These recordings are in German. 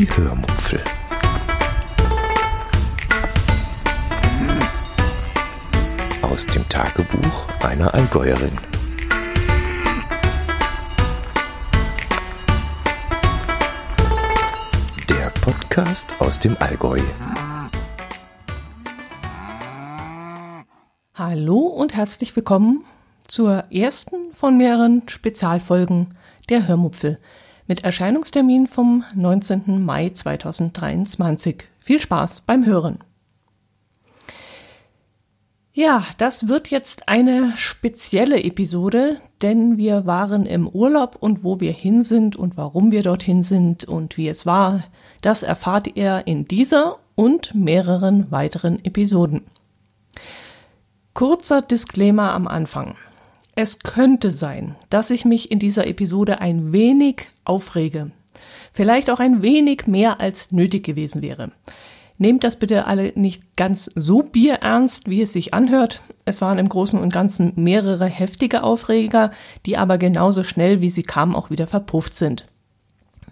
Die Hörmupfel. Aus dem Tagebuch einer Allgäuerin. Der Podcast aus dem Allgäu. Hallo und herzlich willkommen zur ersten von mehreren Spezialfolgen der Hörmupfel mit Erscheinungstermin vom 19. Mai 2023. Viel Spaß beim Hören. Ja, das wird jetzt eine spezielle Episode, denn wir waren im Urlaub und wo wir hin sind und warum wir dorthin sind und wie es war, das erfahrt ihr in dieser und mehreren weiteren Episoden. Kurzer Disclaimer am Anfang. Es könnte sein, dass ich mich in dieser Episode ein wenig aufrege. Vielleicht auch ein wenig mehr als nötig gewesen wäre. Nehmt das bitte alle nicht ganz so bierernst, wie es sich anhört. Es waren im Großen und Ganzen mehrere heftige Aufreger, die aber genauso schnell, wie sie kamen, auch wieder verpufft sind.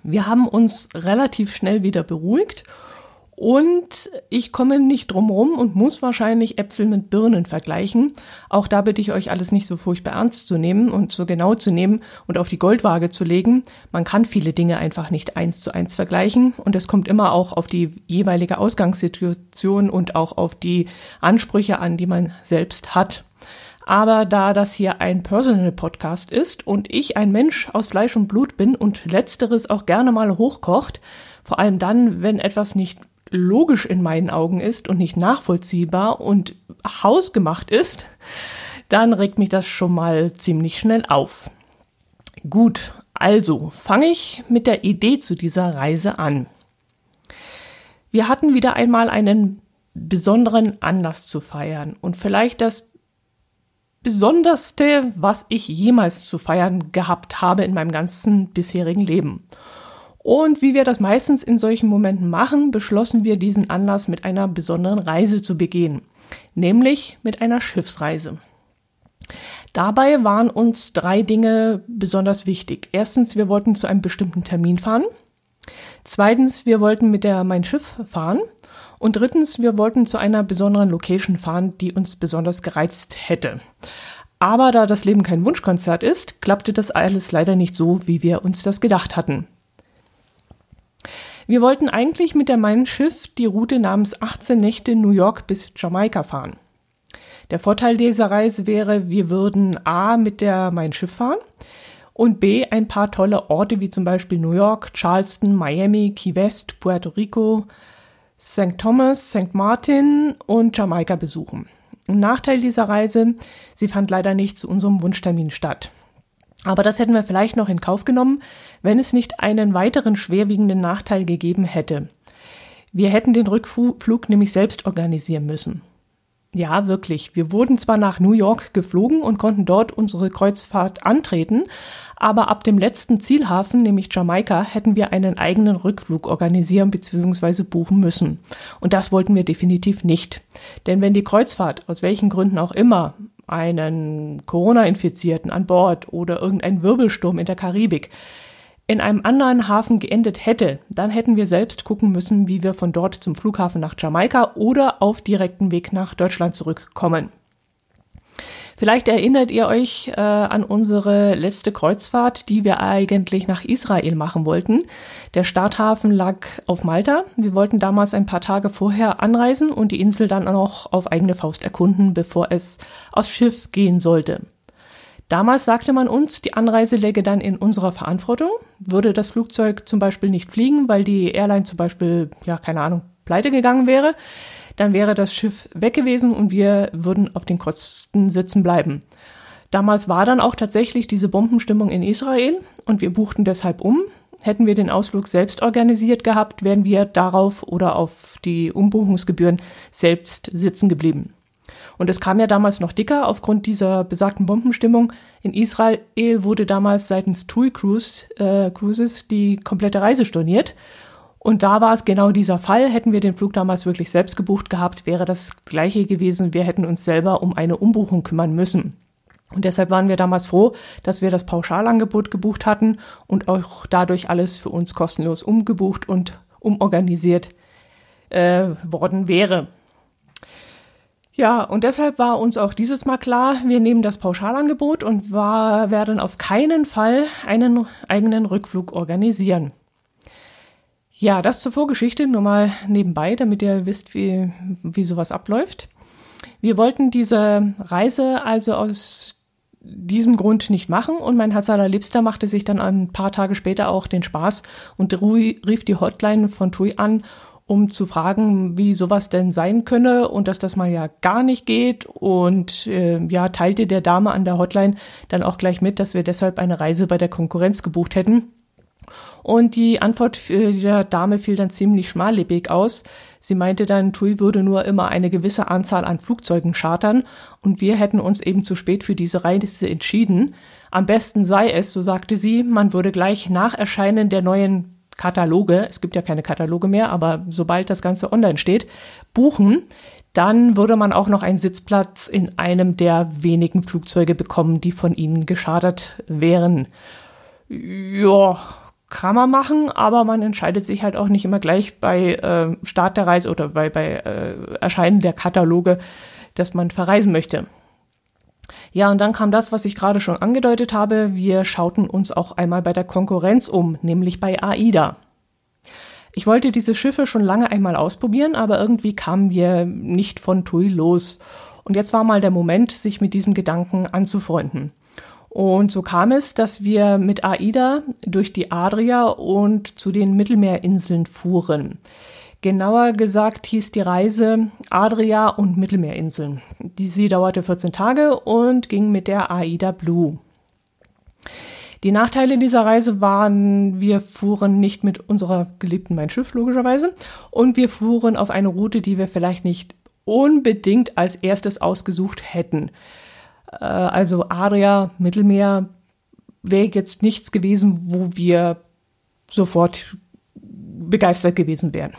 Wir haben uns relativ schnell wieder beruhigt und ich komme nicht drum rum und muss wahrscheinlich Äpfel mit Birnen vergleichen. Auch da bitte ich euch alles nicht so furchtbar ernst zu nehmen und so genau zu nehmen und auf die Goldwaage zu legen. Man kann viele Dinge einfach nicht eins zu eins vergleichen und es kommt immer auch auf die jeweilige Ausgangssituation und auch auf die Ansprüche an, die man selbst hat. Aber da das hier ein Personal Podcast ist und ich ein Mensch aus Fleisch und Blut bin und letzteres auch gerne mal hochkocht, vor allem dann, wenn etwas nicht logisch in meinen Augen ist und nicht nachvollziehbar und hausgemacht ist, dann regt mich das schon mal ziemlich schnell auf. Gut, also fange ich mit der Idee zu dieser Reise an. Wir hatten wieder einmal einen besonderen Anlass zu feiern und vielleicht das Besonderste, was ich jemals zu feiern gehabt habe in meinem ganzen bisherigen Leben. Und wie wir das meistens in solchen Momenten machen, beschlossen wir diesen Anlass mit einer besonderen Reise zu begehen, nämlich mit einer Schiffsreise. Dabei waren uns drei Dinge besonders wichtig. Erstens, wir wollten zu einem bestimmten Termin fahren. Zweitens, wir wollten mit der Mein Schiff fahren. Und drittens, wir wollten zu einer besonderen Location fahren, die uns besonders gereizt hätte. Aber da das Leben kein Wunschkonzert ist, klappte das alles leider nicht so, wie wir uns das gedacht hatten. Wir wollten eigentlich mit der Mein Schiff die Route namens 18 Nächte New York bis Jamaika fahren. Der Vorteil dieser Reise wäre, wir würden A mit der Mein Schiff fahren und B ein paar tolle Orte wie zum Beispiel New York, Charleston, Miami, Key West, Puerto Rico, St. Thomas, St. Martin und Jamaika besuchen. Ein Nachteil dieser Reise, sie fand leider nicht zu unserem Wunschtermin statt. Aber das hätten wir vielleicht noch in Kauf genommen, wenn es nicht einen weiteren schwerwiegenden Nachteil gegeben hätte. Wir hätten den Rückflug nämlich selbst organisieren müssen. Ja, wirklich. Wir wurden zwar nach New York geflogen und konnten dort unsere Kreuzfahrt antreten, aber ab dem letzten Zielhafen, nämlich Jamaika, hätten wir einen eigenen Rückflug organisieren bzw. buchen müssen. Und das wollten wir definitiv nicht. Denn wenn die Kreuzfahrt, aus welchen Gründen auch immer, einen Corona-Infizierten an Bord oder irgendein Wirbelsturm in der Karibik in einem anderen Hafen geendet hätte, dann hätten wir selbst gucken müssen, wie wir von dort zum Flughafen nach Jamaika oder auf direkten Weg nach Deutschland zurückkommen. Vielleicht erinnert ihr euch äh, an unsere letzte Kreuzfahrt, die wir eigentlich nach Israel machen wollten. Der Starthafen lag auf Malta. Wir wollten damals ein paar Tage vorher anreisen und die Insel dann auch auf eigene Faust erkunden, bevor es aufs Schiff gehen sollte. Damals sagte man uns, die Anreise läge dann in unserer Verantwortung. Würde das Flugzeug zum Beispiel nicht fliegen, weil die Airline zum Beispiel, ja, keine Ahnung, pleite gegangen wäre, dann wäre das Schiff weg gewesen und wir würden auf den Kosten sitzen bleiben. Damals war dann auch tatsächlich diese Bombenstimmung in Israel und wir buchten deshalb um. Hätten wir den Ausflug selbst organisiert gehabt, wären wir darauf oder auf die Umbuchungsgebühren selbst sitzen geblieben. Und es kam ja damals noch dicker aufgrund dieser besagten Bombenstimmung. In Israel wurde damals seitens TUI Cruise, äh, Cruises die komplette Reise storniert. Und da war es genau dieser Fall. Hätten wir den Flug damals wirklich selbst gebucht gehabt, wäre das gleiche gewesen. Wir hätten uns selber um eine Umbuchung kümmern müssen. Und deshalb waren wir damals froh, dass wir das Pauschalangebot gebucht hatten und auch dadurch alles für uns kostenlos umgebucht und umorganisiert äh, worden wäre. Ja, und deshalb war uns auch dieses Mal klar, wir nehmen das Pauschalangebot und war, werden auf keinen Fall einen eigenen Rückflug organisieren. Ja, das zur Vorgeschichte nur mal nebenbei, damit ihr wisst, wie, wie sowas abläuft. Wir wollten diese Reise also aus diesem Grund nicht machen und mein Herz allerliebster machte sich dann ein paar Tage später auch den Spaß und rief die Hotline von TUI an, um zu fragen, wie sowas denn sein könne und dass das mal ja gar nicht geht und äh, ja, teilte der Dame an der Hotline dann auch gleich mit, dass wir deshalb eine Reise bei der Konkurrenz gebucht hätten. Und die Antwort der Dame fiel dann ziemlich schmallippig aus. Sie meinte dann, TUI würde nur immer eine gewisse Anzahl an Flugzeugen chartern und wir hätten uns eben zu spät für diese Reise entschieden. Am besten sei es, so sagte sie, man würde gleich nach Erscheinen der neuen Kataloge, es gibt ja keine Kataloge mehr, aber sobald das Ganze online steht, buchen, dann würde man auch noch einen Sitzplatz in einem der wenigen Flugzeuge bekommen, die von ihnen geschadert wären. Ja, kann man machen, aber man entscheidet sich halt auch nicht immer gleich bei äh, Start der Reise oder bei, bei äh, Erscheinen der Kataloge, dass man verreisen möchte. Ja, und dann kam das, was ich gerade schon angedeutet habe. Wir schauten uns auch einmal bei der Konkurrenz um, nämlich bei AIDA. Ich wollte diese Schiffe schon lange einmal ausprobieren, aber irgendwie kamen wir nicht von TUI los. Und jetzt war mal der Moment, sich mit diesem Gedanken anzufreunden. Und so kam es, dass wir mit AIDA durch die Adria und zu den Mittelmeerinseln fuhren. Genauer gesagt hieß die Reise Adria und Mittelmeerinseln. Sie dauerte 14 Tage und ging mit der AIDA Blue. Die Nachteile dieser Reise waren, wir fuhren nicht mit unserer geliebten Mein Schiff logischerweise und wir fuhren auf eine Route, die wir vielleicht nicht unbedingt als erstes ausgesucht hätten. Äh, also Adria, Mittelmeer wäre jetzt nichts gewesen, wo wir sofort begeistert gewesen wären.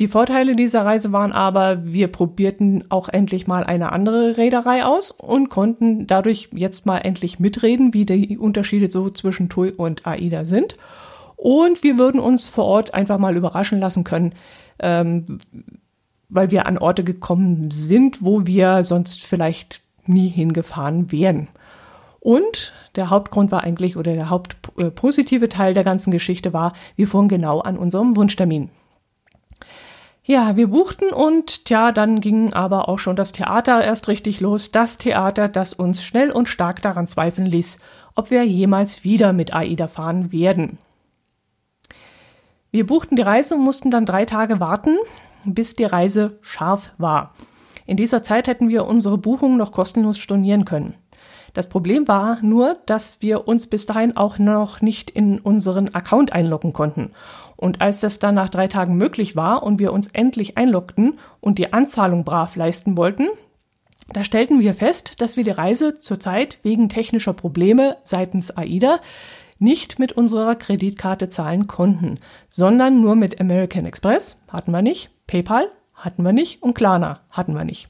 Die Vorteile dieser Reise waren aber, wir probierten auch endlich mal eine andere Reederei aus und konnten dadurch jetzt mal endlich mitreden, wie die Unterschiede so zwischen TUI und AIDA sind. Und wir würden uns vor Ort einfach mal überraschen lassen können, ähm, weil wir an Orte gekommen sind, wo wir sonst vielleicht nie hingefahren wären. Und der Hauptgrund war eigentlich, oder der hauptpositive Teil der ganzen Geschichte war, wir fuhren genau an unserem Wunschtermin. Ja, wir buchten und tja, dann ging aber auch schon das Theater erst richtig los. Das Theater, das uns schnell und stark daran zweifeln ließ, ob wir jemals wieder mit AIDA fahren werden. Wir buchten die Reise und mussten dann drei Tage warten, bis die Reise scharf war. In dieser Zeit hätten wir unsere Buchung noch kostenlos stornieren können. Das Problem war nur, dass wir uns bis dahin auch noch nicht in unseren Account einloggen konnten. Und als das dann nach drei Tagen möglich war und wir uns endlich einloggten und die Anzahlung brav leisten wollten, da stellten wir fest, dass wir die Reise zurzeit wegen technischer Probleme seitens AIDA nicht mit unserer Kreditkarte zahlen konnten, sondern nur mit American Express, hatten wir nicht, PayPal hatten wir nicht und Klarna hatten wir nicht.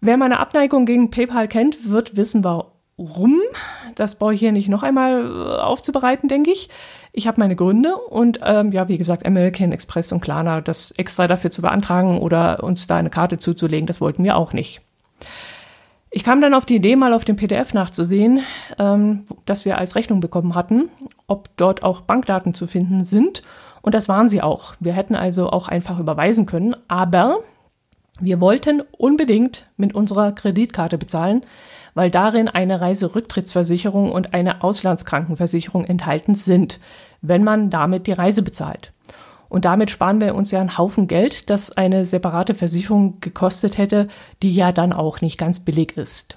Wer meine Abneigung gegen PayPal kennt, wird wissen, warum. Das brauche ich hier nicht noch einmal äh, aufzubereiten, denke ich. Ich habe meine Gründe und ähm, ja, wie gesagt, American Express und Klarna, das extra dafür zu beantragen oder uns da eine Karte zuzulegen, das wollten wir auch nicht. Ich kam dann auf die Idee, mal auf dem PDF nachzusehen, ähm, dass wir als Rechnung bekommen hatten, ob dort auch Bankdaten zu finden sind. Und das waren sie auch. Wir hätten also auch einfach überweisen können, aber wir wollten unbedingt mit unserer Kreditkarte bezahlen, weil darin eine Reiserücktrittsversicherung und eine Auslandskrankenversicherung enthalten sind, wenn man damit die Reise bezahlt. Und damit sparen wir uns ja einen Haufen Geld, das eine separate Versicherung gekostet hätte, die ja dann auch nicht ganz billig ist.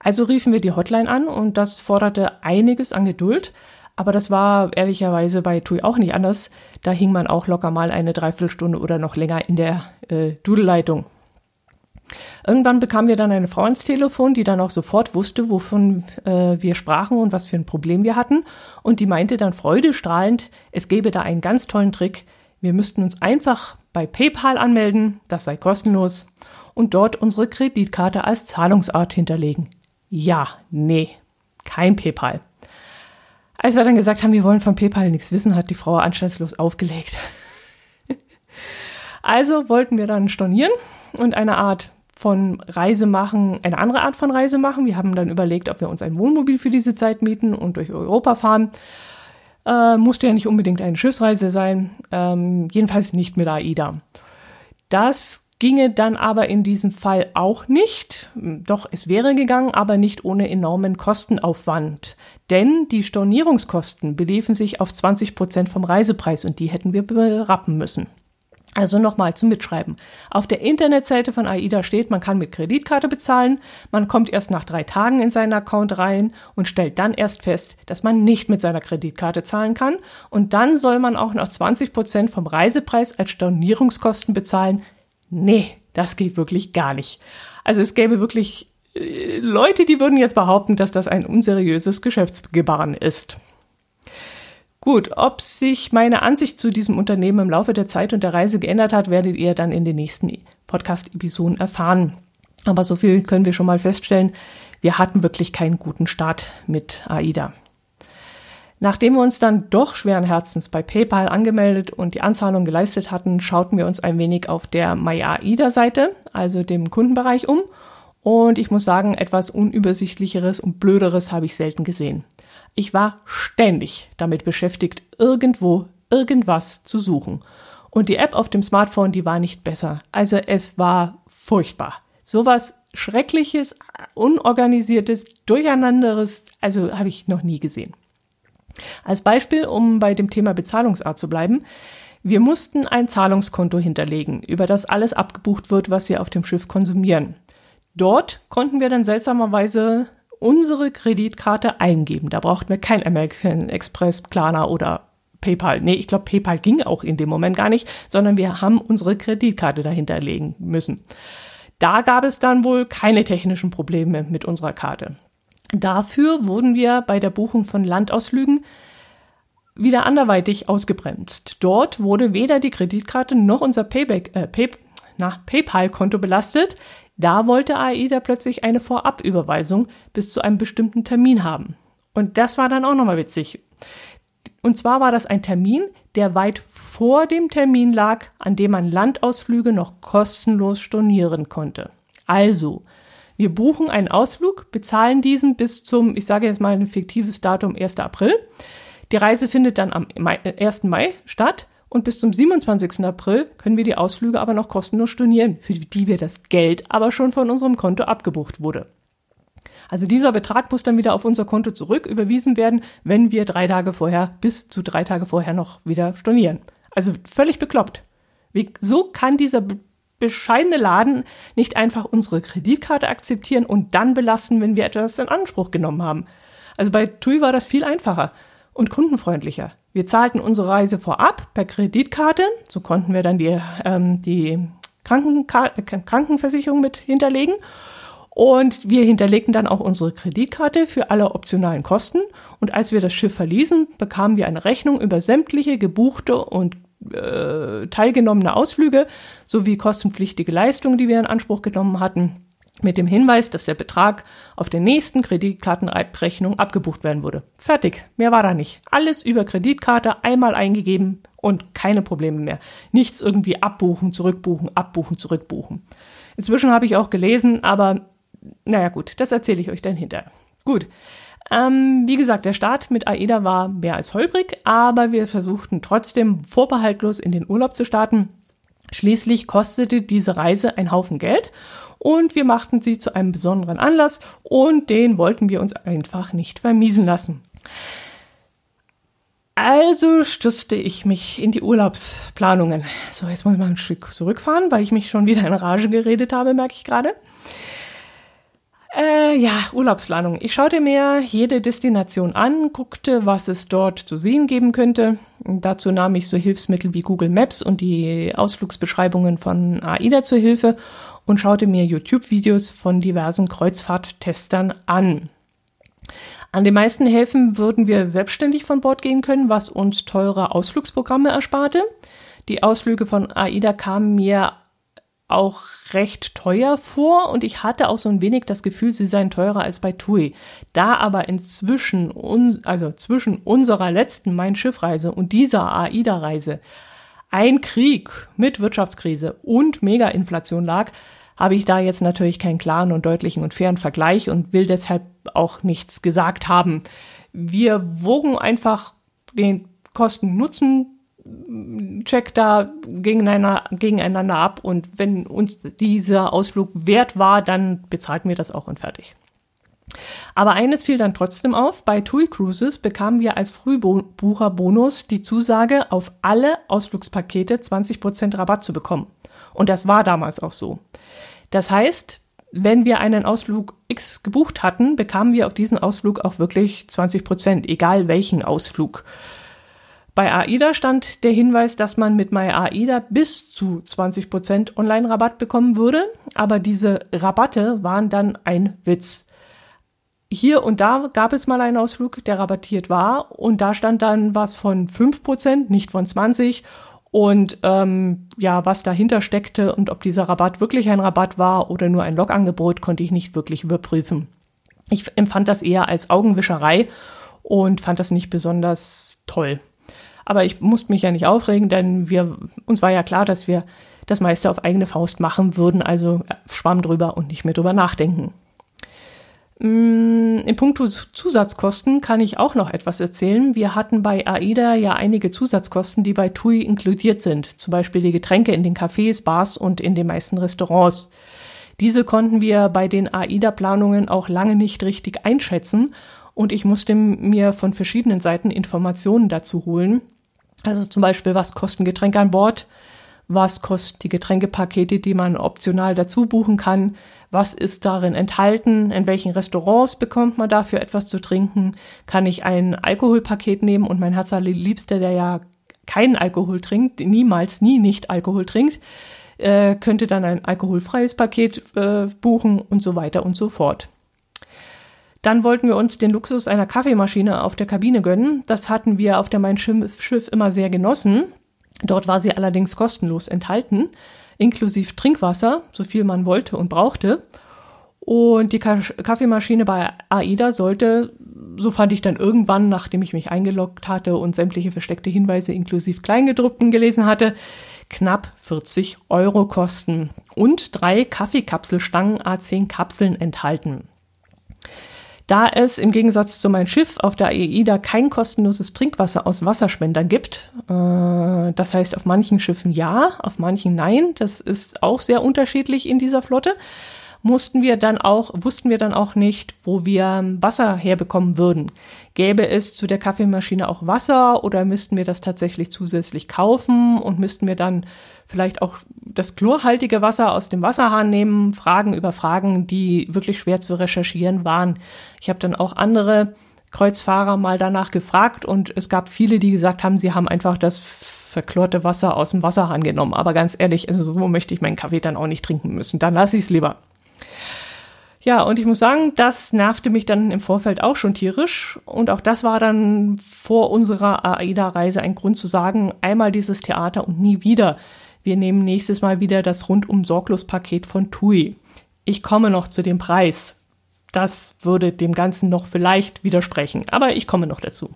Also riefen wir die Hotline an und das forderte einiges an Geduld, aber das war ehrlicherweise bei TUI auch nicht anders. Da hing man auch locker mal eine Dreiviertelstunde oder noch länger in der äh, Dudelleitung. Irgendwann bekamen wir dann eine Frau ins Telefon, die dann auch sofort wusste, wovon äh, wir sprachen und was für ein Problem wir hatten. Und die meinte dann freudestrahlend, es gäbe da einen ganz tollen Trick. Wir müssten uns einfach bei PayPal anmelden, das sei kostenlos, und dort unsere Kreditkarte als Zahlungsart hinterlegen. Ja, nee, kein PayPal. Als wir dann gesagt haben, wir wollen von PayPal nichts wissen, hat die Frau anstandslos aufgelegt. also wollten wir dann stornieren und eine Art von Reise machen, eine andere Art von Reise machen. Wir haben dann überlegt, ob wir uns ein Wohnmobil für diese Zeit mieten und durch Europa fahren. Äh, musste ja nicht unbedingt eine Schiffsreise sein, ähm, jedenfalls nicht mit AIDA. Das ginge dann aber in diesem Fall auch nicht. Doch, es wäre gegangen, aber nicht ohne enormen Kostenaufwand. Denn die Stornierungskosten beliefen sich auf 20 Prozent vom Reisepreis und die hätten wir berappen müssen. Also nochmal zum Mitschreiben. Auf der Internetseite von AIDA steht, man kann mit Kreditkarte bezahlen, man kommt erst nach drei Tagen in seinen Account rein und stellt dann erst fest, dass man nicht mit seiner Kreditkarte zahlen kann und dann soll man auch noch 20 Prozent vom Reisepreis als Stornierungskosten bezahlen. Nee, das geht wirklich gar nicht. Also es gäbe wirklich äh, Leute, die würden jetzt behaupten, dass das ein unseriöses Geschäftsgebaren ist. Gut, ob sich meine Ansicht zu diesem Unternehmen im Laufe der Zeit und der Reise geändert hat, werdet ihr dann in den nächsten Podcast-Episoden erfahren. Aber so viel können wir schon mal feststellen. Wir hatten wirklich keinen guten Start mit AIDA. Nachdem wir uns dann doch schweren Herzens bei PayPal angemeldet und die Anzahlung geleistet hatten, schauten wir uns ein wenig auf der MyAIDA-Seite, also dem Kundenbereich, um. Und ich muss sagen, etwas unübersichtlicheres und blöderes habe ich selten gesehen. Ich war ständig damit beschäftigt, irgendwo irgendwas zu suchen. Und die App auf dem Smartphone, die war nicht besser. Also es war furchtbar. Sowas Schreckliches, Unorganisiertes, Durcheinanderes, also habe ich noch nie gesehen. Als Beispiel, um bei dem Thema Bezahlungsart zu bleiben, wir mussten ein Zahlungskonto hinterlegen, über das alles abgebucht wird, was wir auf dem Schiff konsumieren. Dort konnten wir dann seltsamerweise unsere Kreditkarte eingeben. Da brauchten wir kein American Express, Klarna oder PayPal. Nee, ich glaube, PayPal ging auch in dem Moment gar nicht, sondern wir haben unsere Kreditkarte dahinter legen müssen. Da gab es dann wohl keine technischen Probleme mit unserer Karte. Dafür wurden wir bei der Buchung von Landausflügen wieder anderweitig ausgebremst. Dort wurde weder die Kreditkarte noch unser Payback, äh, Pay, PayPal-Konto belastet. Da wollte AIDA plötzlich eine Vorabüberweisung bis zu einem bestimmten Termin haben. Und das war dann auch nochmal witzig. Und zwar war das ein Termin, der weit vor dem Termin lag, an dem man Landausflüge noch kostenlos stornieren konnte. Also, wir buchen einen Ausflug, bezahlen diesen bis zum, ich sage jetzt mal ein fiktives Datum, 1. April. Die Reise findet dann am 1. Mai statt und bis zum 27. April können wir die Ausflüge aber noch kostenlos stornieren, für die wir das Geld aber schon von unserem Konto abgebucht wurde. Also dieser Betrag muss dann wieder auf unser Konto zurück überwiesen werden, wenn wir drei Tage vorher bis zu drei Tage vorher noch wieder stornieren. Also völlig bekloppt. So kann dieser bescheidene Laden nicht einfach unsere Kreditkarte akzeptieren und dann belassen, wenn wir etwas in Anspruch genommen haben. Also bei TUI war das viel einfacher und kundenfreundlicher. Wir zahlten unsere Reise vorab per Kreditkarte, so konnten wir dann die, ähm, die Krankenka Krankenversicherung mit hinterlegen. Und wir hinterlegten dann auch unsere Kreditkarte für alle optionalen Kosten. Und als wir das Schiff verließen, bekamen wir eine Rechnung über sämtliche gebuchte und äh, teilgenommene Ausflüge sowie kostenpflichtige Leistungen, die wir in Anspruch genommen hatten mit dem Hinweis, dass der Betrag auf der nächsten Kreditkartenabrechnung abgebucht werden würde. Fertig, mehr war da nicht. Alles über Kreditkarte einmal eingegeben und keine Probleme mehr. Nichts irgendwie abbuchen, zurückbuchen, abbuchen, zurückbuchen. Inzwischen habe ich auch gelesen, aber naja gut, das erzähle ich euch dann hinterher. Gut. Ähm, wie gesagt, der Start mit AIDA war mehr als holprig, aber wir versuchten trotzdem vorbehaltlos in den Urlaub zu starten. Schließlich kostete diese Reise ein Haufen Geld und wir machten sie zu einem besonderen Anlass und den wollten wir uns einfach nicht vermiesen lassen. Also stürzte ich mich in die Urlaubsplanungen. So, jetzt muss ich mal ein Stück zurückfahren, weil ich mich schon wieder in Rage geredet habe, merke ich gerade. Äh, ja, Urlaubsplanung. Ich schaute mir jede Destination an, guckte, was es dort zu sehen geben könnte. Dazu nahm ich so Hilfsmittel wie Google Maps und die Ausflugsbeschreibungen von AIDA zur Hilfe und schaute mir YouTube-Videos von diversen Kreuzfahrttestern an. An den meisten Häfen würden wir selbstständig von Bord gehen können, was uns teure Ausflugsprogramme ersparte. Die Ausflüge von AIDA kamen mir auch recht teuer vor und ich hatte auch so ein wenig das Gefühl, sie seien teurer als bei TUI. Da aber inzwischen, also zwischen unserer letzten Main-Schiff-Reise und dieser AIDA-Reise ein Krieg mit Wirtschaftskrise und Mega-Inflation lag, habe ich da jetzt natürlich keinen klaren und deutlichen und fairen Vergleich und will deshalb auch nichts gesagt haben. Wir wogen einfach den Kosten-Nutzen Check da gegeneinander, gegeneinander ab und wenn uns dieser Ausflug wert war, dann bezahlten wir das auch und fertig. Aber eines fiel dann trotzdem auf, bei TUI Cruises bekamen wir als Frühbucherbonus die Zusage, auf alle Ausflugspakete 20% Rabatt zu bekommen. Und das war damals auch so. Das heißt, wenn wir einen Ausflug X gebucht hatten, bekamen wir auf diesen Ausflug auch wirklich 20%, egal welchen Ausflug. Bei AIDA stand der Hinweis, dass man mit MyAIDA bis zu 20% Online-Rabatt bekommen würde, aber diese Rabatte waren dann ein Witz. Hier und da gab es mal einen Ausflug, der rabattiert war und da stand dann was von 5%, nicht von 20 und ähm, ja, was dahinter steckte und ob dieser Rabatt wirklich ein Rabatt war oder nur ein Logangebot, konnte ich nicht wirklich überprüfen. Ich empfand das eher als Augenwischerei und fand das nicht besonders toll. Aber ich musste mich ja nicht aufregen, denn wir, uns war ja klar, dass wir das meiste auf eigene Faust machen würden, also äh, schwamm drüber und nicht mehr drüber nachdenken. Mm, in puncto Zusatzkosten kann ich auch noch etwas erzählen. Wir hatten bei AIDA ja einige Zusatzkosten, die bei TUI inkludiert sind. Zum Beispiel die Getränke in den Cafés, Bars und in den meisten Restaurants. Diese konnten wir bei den AIDA-Planungen auch lange nicht richtig einschätzen und ich musste mir von verschiedenen Seiten Informationen dazu holen. Also zum Beispiel, was kosten Getränke an Bord? Was kosten die Getränkepakete, die man optional dazu buchen kann? Was ist darin enthalten? In welchen Restaurants bekommt man dafür etwas zu trinken? Kann ich ein Alkoholpaket nehmen und mein Herzallerliebster, der ja keinen Alkohol trinkt, niemals, nie nicht Alkohol trinkt, äh, könnte dann ein alkoholfreies Paket äh, buchen und so weiter und so fort. Dann wollten wir uns den Luxus einer Kaffeemaschine auf der Kabine gönnen. Das hatten wir auf der Main Schiff immer sehr genossen. Dort war sie allerdings kostenlos enthalten, inklusive Trinkwasser, so viel man wollte und brauchte. Und die Kaffeemaschine bei AIDA sollte, so fand ich dann irgendwann, nachdem ich mich eingeloggt hatte und sämtliche versteckte Hinweise inklusive Kleingedruckten gelesen hatte, knapp 40 Euro kosten und drei Kaffeekapselstangen A10 Kapseln enthalten. Da es im Gegensatz zu meinem Schiff auf der AIDA kein kostenloses Trinkwasser aus Wasserspendern gibt, äh, das heißt auf manchen Schiffen ja, auf manchen nein, das ist auch sehr unterschiedlich in dieser Flotte, mussten wir dann auch, wussten wir dann auch nicht, wo wir Wasser herbekommen würden. Gäbe es zu der Kaffeemaschine auch Wasser oder müssten wir das tatsächlich zusätzlich kaufen und müssten wir dann vielleicht auch das chlorhaltige Wasser aus dem Wasserhahn nehmen, Fragen über Fragen, die wirklich schwer zu recherchieren waren. Ich habe dann auch andere Kreuzfahrer mal danach gefragt und es gab viele, die gesagt haben, sie haben einfach das verklorte Wasser aus dem Wasserhahn genommen. Aber ganz ehrlich, also so möchte ich meinen Kaffee dann auch nicht trinken müssen. Dann lasse ich es lieber. Ja, und ich muss sagen, das nervte mich dann im Vorfeld auch schon tierisch. Und auch das war dann vor unserer AIDA-Reise ein Grund zu sagen, einmal dieses Theater und nie wieder. Wir nehmen nächstes Mal wieder das rundum sorglos Paket von TUI. Ich komme noch zu dem Preis. Das würde dem Ganzen noch vielleicht widersprechen, aber ich komme noch dazu.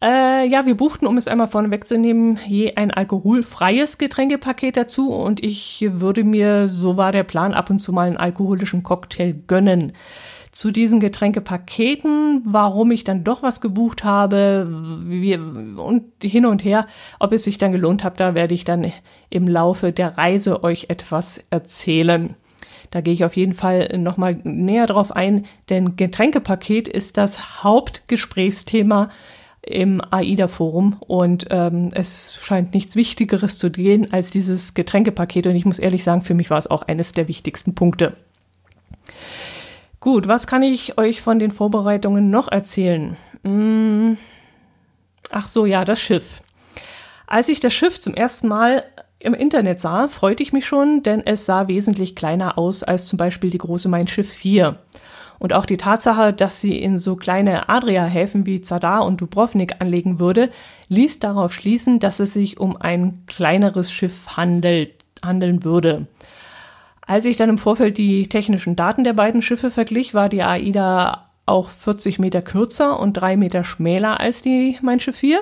Äh, ja, wir buchten, um es einmal vorne wegzunehmen, je ein alkoholfreies Getränkepaket dazu und ich würde mir, so war der Plan, ab und zu mal einen alkoholischen Cocktail gönnen. Zu diesen Getränkepaketen, warum ich dann doch was gebucht habe wie, und hin und her, ob es sich dann gelohnt hat, da werde ich dann im Laufe der Reise euch etwas erzählen. Da gehe ich auf jeden Fall nochmal näher drauf ein, denn Getränkepaket ist das Hauptgesprächsthema im AIDA-Forum und ähm, es scheint nichts Wichtigeres zu gehen als dieses Getränkepaket und ich muss ehrlich sagen, für mich war es auch eines der wichtigsten Punkte. Gut, was kann ich euch von den Vorbereitungen noch erzählen? Hm. Ach so, ja, das Schiff. Als ich das Schiff zum ersten Mal im Internet sah, freute ich mich schon, denn es sah wesentlich kleiner aus als zum Beispiel die große Mein Schiff 4. Und auch die Tatsache, dass sie in so kleine Adria-Häfen wie Zadar und Dubrovnik anlegen würde, ließ darauf schließen, dass es sich um ein kleineres Schiff handelt. handeln würde. Als ich dann im Vorfeld die technischen Daten der beiden Schiffe verglich, war die AIDA auch 40 Meter kürzer und drei Meter schmäler als die Mein Schiff 4,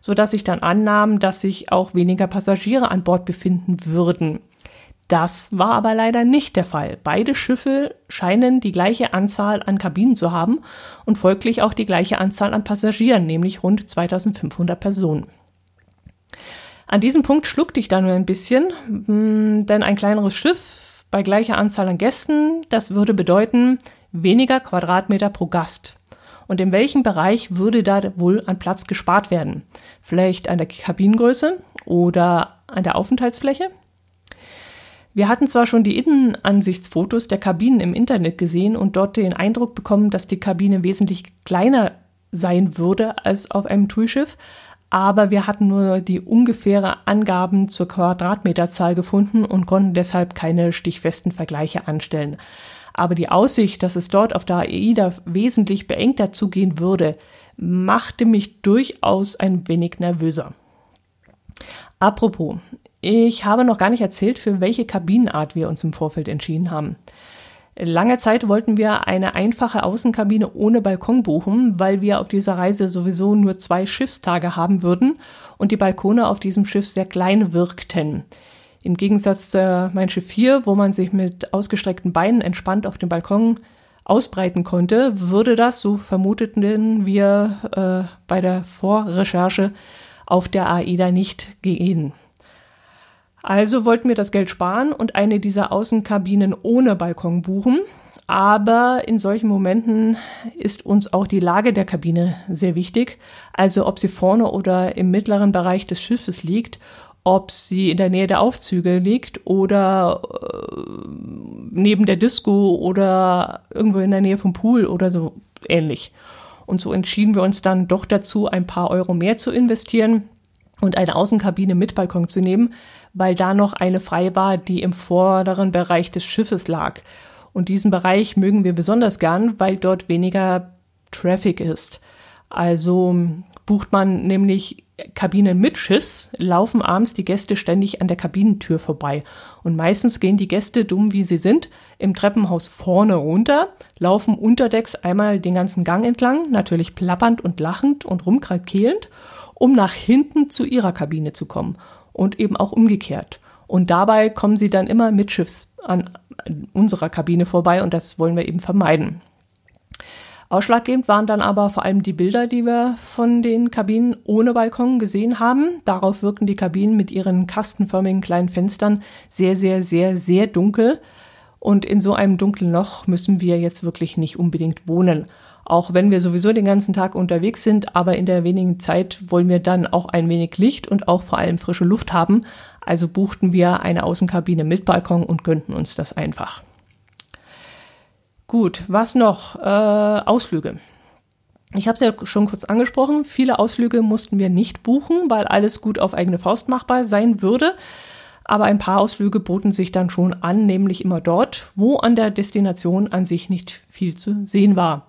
sodass ich dann annahm, dass sich auch weniger Passagiere an Bord befinden würden. Das war aber leider nicht der Fall. Beide Schiffe scheinen die gleiche Anzahl an Kabinen zu haben und folglich auch die gleiche Anzahl an Passagieren, nämlich rund 2500 Personen. An diesem Punkt schluckte ich dann nur ein bisschen, hm, denn ein kleineres Schiff bei gleicher Anzahl an Gästen, das würde bedeuten weniger Quadratmeter pro Gast. Und in welchem Bereich würde da wohl an Platz gespart werden? Vielleicht an der Kabinengröße oder an der Aufenthaltsfläche? Wir hatten zwar schon die Innenansichtsfotos der Kabinen im Internet gesehen und dort den Eindruck bekommen, dass die Kabine wesentlich kleiner sein würde als auf einem TUI-Schiff, aber wir hatten nur die ungefähre Angaben zur Quadratmeterzahl gefunden und konnten deshalb keine stichfesten Vergleiche anstellen. Aber die Aussicht, dass es dort auf der AIDA wesentlich beengter zugehen würde, machte mich durchaus ein wenig nervöser. Apropos, ich habe noch gar nicht erzählt, für welche Kabinenart wir uns im Vorfeld entschieden haben. Lange Zeit wollten wir eine einfache Außenkabine ohne Balkon buchen, weil wir auf dieser Reise sowieso nur zwei Schiffstage haben würden und die Balkone auf diesem Schiff sehr klein wirkten. Im Gegensatz zu Mein Schiff 4, wo man sich mit ausgestreckten Beinen entspannt auf dem Balkon ausbreiten konnte, würde das, so vermuteten wir äh, bei der Vorrecherche, auf der AIDA nicht gehen. Also wollten wir das Geld sparen und eine dieser Außenkabinen ohne Balkon buchen. Aber in solchen Momenten ist uns auch die Lage der Kabine sehr wichtig. Also ob sie vorne oder im mittleren Bereich des Schiffes liegt, ob sie in der Nähe der Aufzüge liegt oder äh, neben der Disco oder irgendwo in der Nähe vom Pool oder so ähnlich. Und so entschieden wir uns dann doch dazu, ein paar Euro mehr zu investieren und eine Außenkabine mit Balkon zu nehmen, weil da noch eine frei war, die im vorderen Bereich des Schiffes lag. Und diesen Bereich mögen wir besonders gern, weil dort weniger Traffic ist. Also bucht man nämlich Kabinen mit Schiffs, laufen abends die Gäste ständig an der Kabinentür vorbei. Und meistens gehen die Gäste, dumm wie sie sind, im Treppenhaus vorne runter, laufen unterdecks einmal den ganzen Gang entlang, natürlich plappernd und lachend und rumkrakeelend, um nach hinten zu ihrer Kabine zu kommen und eben auch umgekehrt. Und dabei kommen sie dann immer mitschiffs an unserer Kabine vorbei und das wollen wir eben vermeiden. Ausschlaggebend waren dann aber vor allem die Bilder, die wir von den Kabinen ohne Balkon gesehen haben. Darauf wirken die Kabinen mit ihren kastenförmigen kleinen Fenstern sehr, sehr, sehr, sehr dunkel. Und in so einem dunklen Loch müssen wir jetzt wirklich nicht unbedingt wohnen auch wenn wir sowieso den ganzen Tag unterwegs sind, aber in der wenigen Zeit wollen wir dann auch ein wenig Licht und auch vor allem frische Luft haben. Also buchten wir eine Außenkabine mit Balkon und gönnten uns das einfach. Gut, was noch? Äh, Ausflüge. Ich habe es ja schon kurz angesprochen, viele Ausflüge mussten wir nicht buchen, weil alles gut auf eigene Faust machbar sein würde. Aber ein paar Ausflüge boten sich dann schon an, nämlich immer dort, wo an der Destination an sich nicht viel zu sehen war.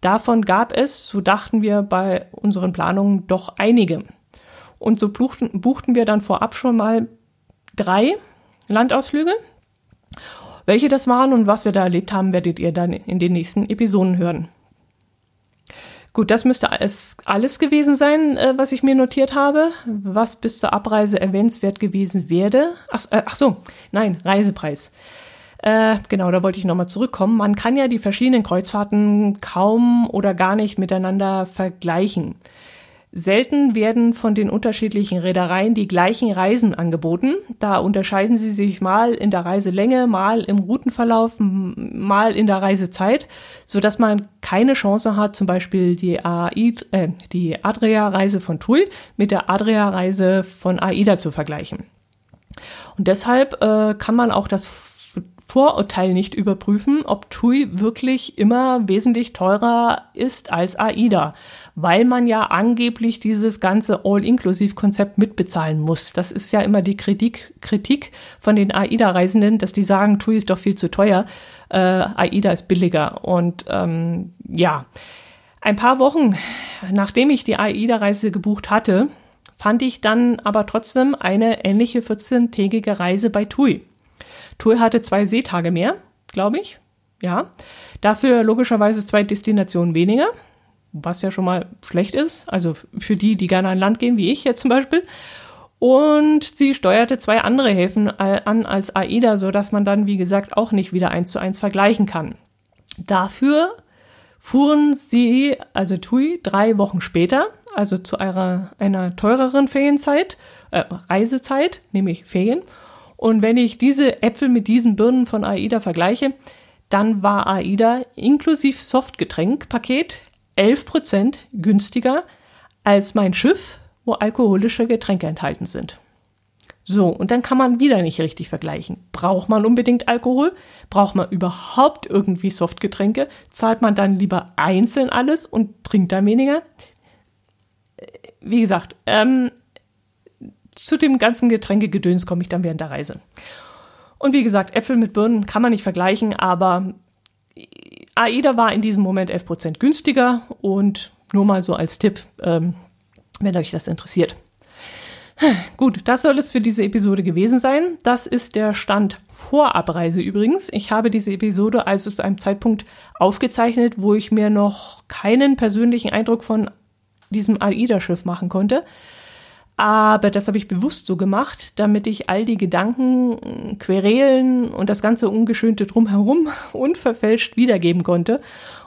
Davon gab es, so dachten wir bei unseren Planungen, doch einige. Und so buchten, buchten wir dann vorab schon mal drei Landausflüge. Welche das waren und was wir da erlebt haben, werdet ihr dann in den nächsten Episoden hören. Gut, das müsste alles, gewesen sein, äh, was ich mir notiert habe. Was bis zur Abreise erwähnenswert gewesen wäre. Ach, äh, ach so, nein, Reisepreis. Äh, genau, da wollte ich nochmal zurückkommen. Man kann ja die verschiedenen Kreuzfahrten kaum oder gar nicht miteinander vergleichen. Selten werden von den unterschiedlichen Reedereien die gleichen Reisen angeboten. Da unterscheiden sie sich mal in der Reiselänge, mal im Routenverlauf, mal in der Reisezeit, so dass man keine Chance hat, zum Beispiel die, äh, die Adria-Reise von TUI mit der Adria-Reise von AIDA zu vergleichen. Und deshalb äh, kann man auch das Vorurteil nicht überprüfen, ob TUI wirklich immer wesentlich teurer ist als AIDA, weil man ja angeblich dieses ganze All-Inclusive-Konzept mitbezahlen muss. Das ist ja immer die Kritik, Kritik von den AIDA-Reisenden, dass die sagen, TUI ist doch viel zu teuer, äh, AIDA ist billiger. Und ähm, ja, ein paar Wochen nachdem ich die AIDA-Reise gebucht hatte, fand ich dann aber trotzdem eine ähnliche 14-tägige Reise bei TUI. TUI hatte zwei Seetage mehr, glaube ich. Ja. Dafür logischerweise zwei Destinationen weniger, was ja schon mal schlecht ist. Also für die, die gerne an Land gehen, wie ich jetzt zum Beispiel. Und sie steuerte zwei andere Häfen äh, an als AIDA, so dass man dann, wie gesagt, auch nicht wieder eins zu eins vergleichen kann. Dafür fuhren sie, also TUI, drei Wochen später, also zu einer, einer teureren Ferienzeit, äh, Reisezeit, nämlich Ferien. Und wenn ich diese Äpfel mit diesen Birnen von AIDA vergleiche, dann war AIDA inklusive Softgetränkpaket 11% günstiger als mein Schiff wo alkoholische Getränke enthalten sind. So, und dann kann man wieder nicht richtig vergleichen. Braucht man unbedingt Alkohol? Braucht man überhaupt irgendwie Softgetränke? Zahlt man dann lieber einzeln alles und trinkt dann weniger? Wie gesagt, ähm, zu dem ganzen Getränkegedöns komme ich dann während der Reise. Und wie gesagt, Äpfel mit Birnen kann man nicht vergleichen, aber AIDA war in diesem Moment 11% günstiger und nur mal so als Tipp, ähm, wenn euch das interessiert. Gut, das soll es für diese Episode gewesen sein. Das ist der Stand vor Abreise übrigens. Ich habe diese Episode also zu einem Zeitpunkt aufgezeichnet, wo ich mir noch keinen persönlichen Eindruck von diesem AIDA-Schiff machen konnte. Aber das habe ich bewusst so gemacht, damit ich all die Gedanken, Querelen und das ganze Ungeschönte drumherum unverfälscht wiedergeben konnte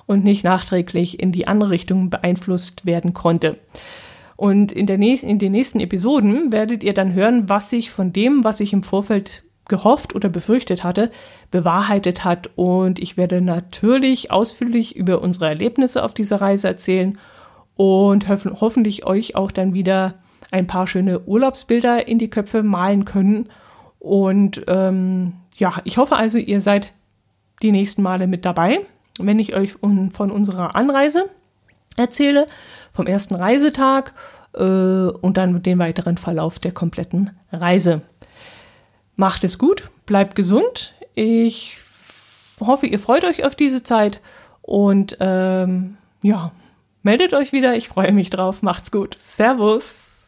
und nicht nachträglich in die andere Richtung beeinflusst werden konnte. Und in, der nächsten, in den nächsten Episoden werdet ihr dann hören, was sich von dem, was ich im Vorfeld gehofft oder befürchtet hatte, bewahrheitet hat. Und ich werde natürlich ausführlich über unsere Erlebnisse auf dieser Reise erzählen und hof hoffentlich euch auch dann wieder ein paar schöne Urlaubsbilder in die Köpfe malen können. Und ähm, ja, ich hoffe also, ihr seid die nächsten Male mit dabei, wenn ich euch von unserer Anreise erzähle, vom ersten Reisetag äh, und dann den weiteren Verlauf der kompletten Reise. Macht es gut, bleibt gesund. Ich hoffe, ihr freut euch auf diese Zeit und ähm, ja, meldet euch wieder. Ich freue mich drauf. Macht's gut. Servus.